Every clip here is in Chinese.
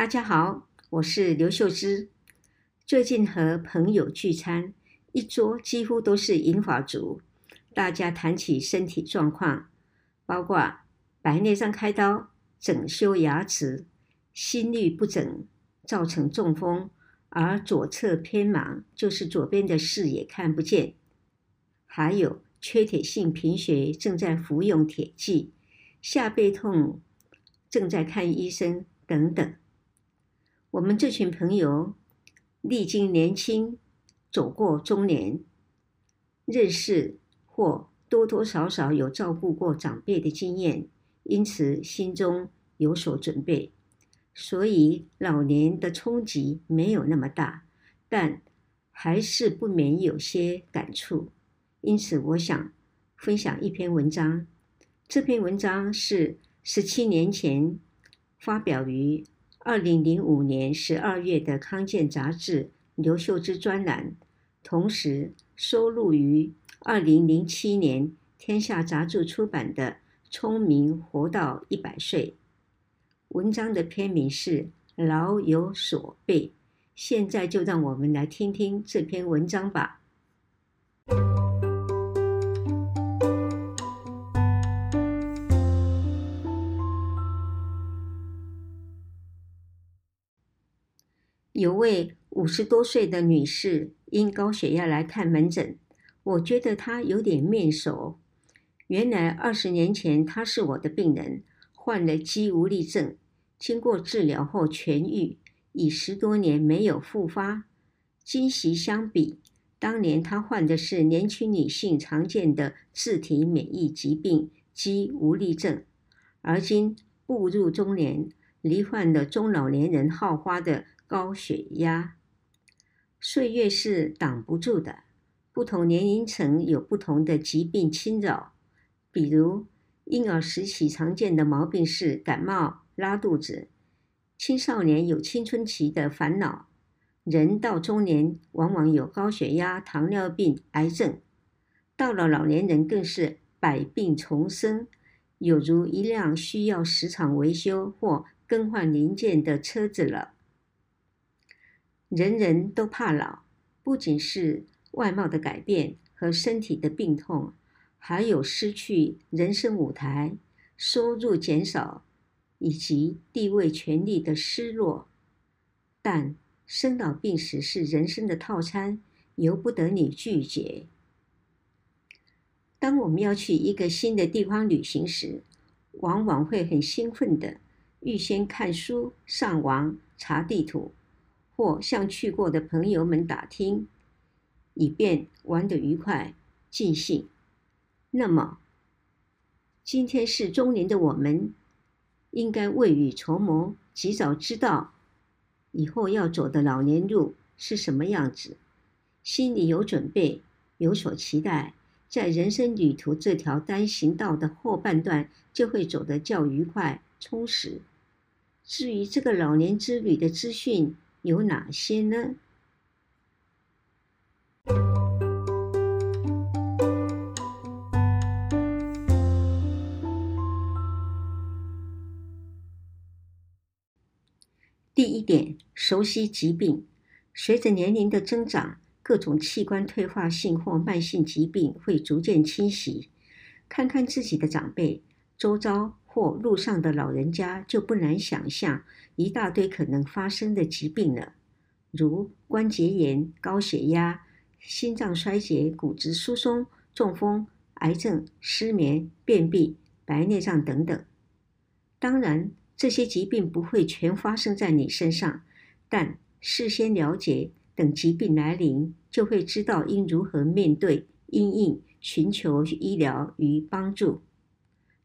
大家好，我是刘秀芝。最近和朋友聚餐，一桌几乎都是银发族，大家谈起身体状况，包括白内障开刀、整修牙齿、心律不整造成中风，而左侧偏盲，就是左边的视野看不见，还有缺铁性贫血正在服用铁剂，下背痛正在看医生等等。我们这群朋友历经年轻，走过中年，认识或多多少少有照顾过长辈的经验，因此心中有所准备，所以老年的冲击没有那么大，但还是不免有些感触。因此，我想分享一篇文章。这篇文章是十七年前发表于。二零零五年十二月的康健杂志刘秀枝专栏，同时收录于二零零七年天下杂志出版的《聪明活到一百岁》。文章的篇名是《老有所备》。现在就让我们来听听这篇文章吧。有位五十多岁的女士因高血压来看门诊，我觉得她有点面熟。原来二十年前她是我的病人，患了肌无力症，经过治疗后痊愈，已十多年没有复发。今昔相比，当年她患的是年轻女性常见的自体免疫疾病肌无力症，而今步入中年，罹患了中老年人好发的。高血压，岁月是挡不住的。不同年龄层有不同的疾病侵扰，比如婴儿时期常见的毛病是感冒、拉肚子；青少年有青春期的烦恼；人到中年往往有高血压、糖尿病、癌症；到了老年人更是百病丛生，有如一辆需要时常维修或更换零件的车子了。人人都怕老，不仅是外貌的改变和身体的病痛，还有失去人生舞台、收入减少以及地位权力的失落。但生老病死是人生的套餐，由不得你拒绝。当我们要去一个新的地方旅行时，往往会很兴奋的预先看书、上网查地图。或向去过的朋友们打听，以便玩得愉快尽兴。那么，今天是中年的我们，应该未雨绸缪，及早知道以后要走的老年路是什么样子，心里有准备，有所期待，在人生旅途这条单行道的后半段，就会走得较愉快充实。至于这个老年之旅的资讯，有哪些呢？第一点，熟悉疾病。随着年龄的增长，各种器官退化性或慢性疾病会逐渐侵袭。看看自己的长辈、周遭或路上的老人家，就不难想象。一大堆可能发生的疾病了，如关节炎、高血压、心脏衰竭、骨质疏松、中风、癌症、失眠、便秘、白内障等等。当然，这些疾病不会全发生在你身上，但事先了解，等疾病来临，就会知道应如何面对、因应、寻求医疗与帮助。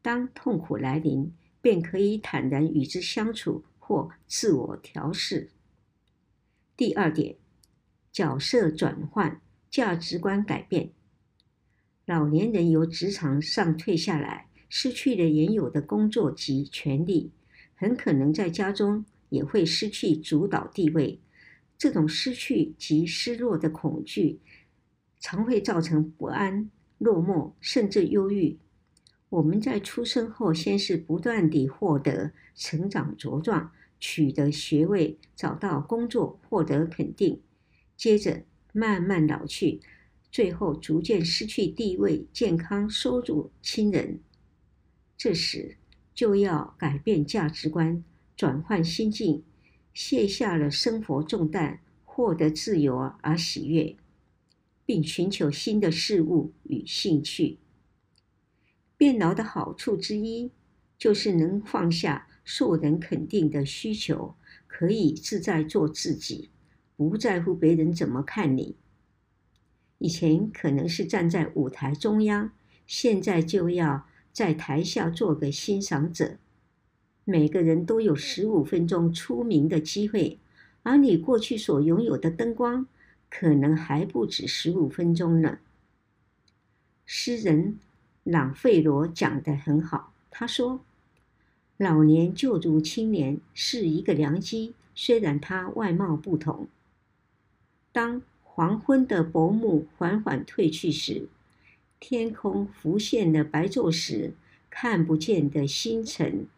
当痛苦来临，便可以坦然与之相处。或自我调适。第二点，角色转换，价值观改变。老年人由职场上退下来，失去了原有的工作及权利，很可能在家中也会失去主导地位。这种失去及失落的恐惧，常会造成不安、落寞，甚至忧郁。我们在出生后，先是不断地获得成长茁壮，取得学位，找到工作，获得肯定，接着慢慢老去，最后逐渐失去地位、健康、收入、亲人。这时就要改变价值观，转换心境，卸下了生活重担，获得自由而喜悦，并寻求新的事物与兴趣。变老的好处之一，就是能放下受人肯定的需求，可以自在做自己，不在乎别人怎么看你。以前可能是站在舞台中央，现在就要在台下做个欣赏者。每个人都有十五分钟出名的机会，而你过去所拥有的灯光，可能还不止十五分钟呢。诗人朗费罗讲得很好，他说：“老年救助青年，是一个良机，虽然他外貌不同。当黄昏的薄暮缓缓退去时，天空浮现的白昼时看不见的星辰。”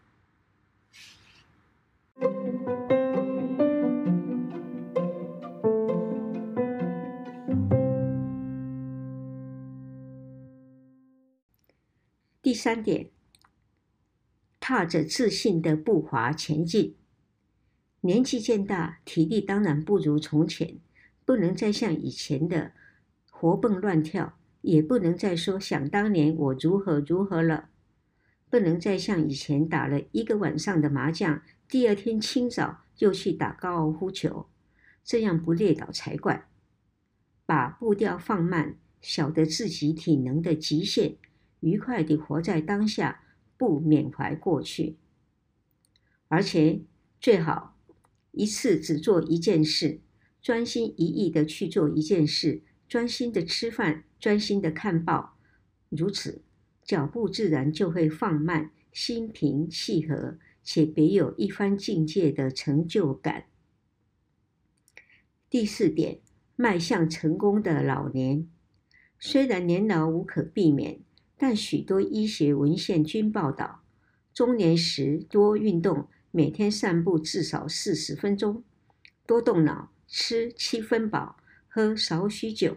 第三点，踏着自信的步伐前进。年纪渐大，体力当然不如从前，不能再像以前的活蹦乱跳，也不能再说想当年我如何如何了，不能再像以前打了一个晚上的麻将。第二天清早又去打高尔夫球，这样不累倒才怪。把步调放慢，晓得自己体能的极限，愉快地活在当下，不缅怀过去。而且最好一次只做一件事，专心一意地去做一件事，专心地吃饭，专心地看报，如此脚步自然就会放慢，心平气和。且别有一番境界的成就感。第四点，迈向成功的老年，虽然年老无可避免，但许多医学文献均报道，中年时多运动，每天散步至少四十分钟，多动脑，吃七分饱，喝少许酒，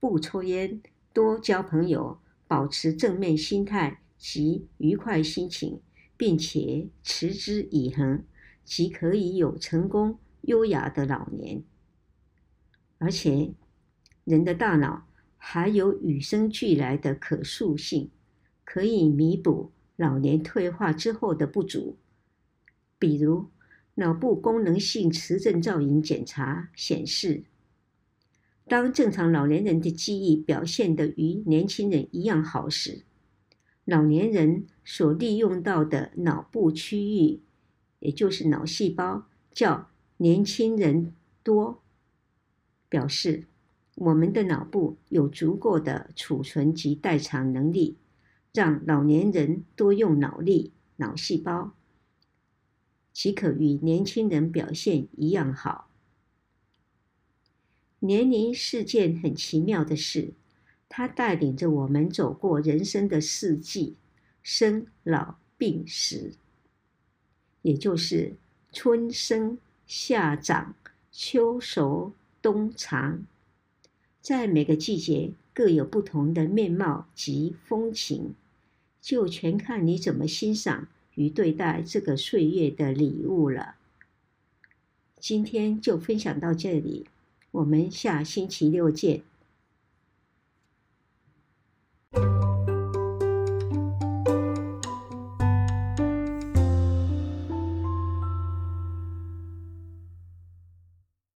不抽烟，多交朋友，保持正面心态及愉快心情。并且持之以恒，即可以有成功优雅的老年。而且，人的大脑还有与生俱来的可塑性，可以弥补老年退化之后的不足。比如，脑部功能性磁振造影检查显示，当正常老年人的记忆表现得与年轻人一样好时，老年人所利用到的脑部区域，也就是脑细胞，较年轻人多，表示我们的脑部有足够的储存及代偿能力，让老年人多用脑力、脑细胞，即可与年轻人表现一样好。年龄是件很奇妙的事。它带领着我们走过人生的四季，生老病死，也就是春生、夏长、秋熟、冬藏。在每个季节各有不同的面貌及风情，就全看你怎么欣赏与对待这个岁月的礼物了。今天就分享到这里，我们下星期六见。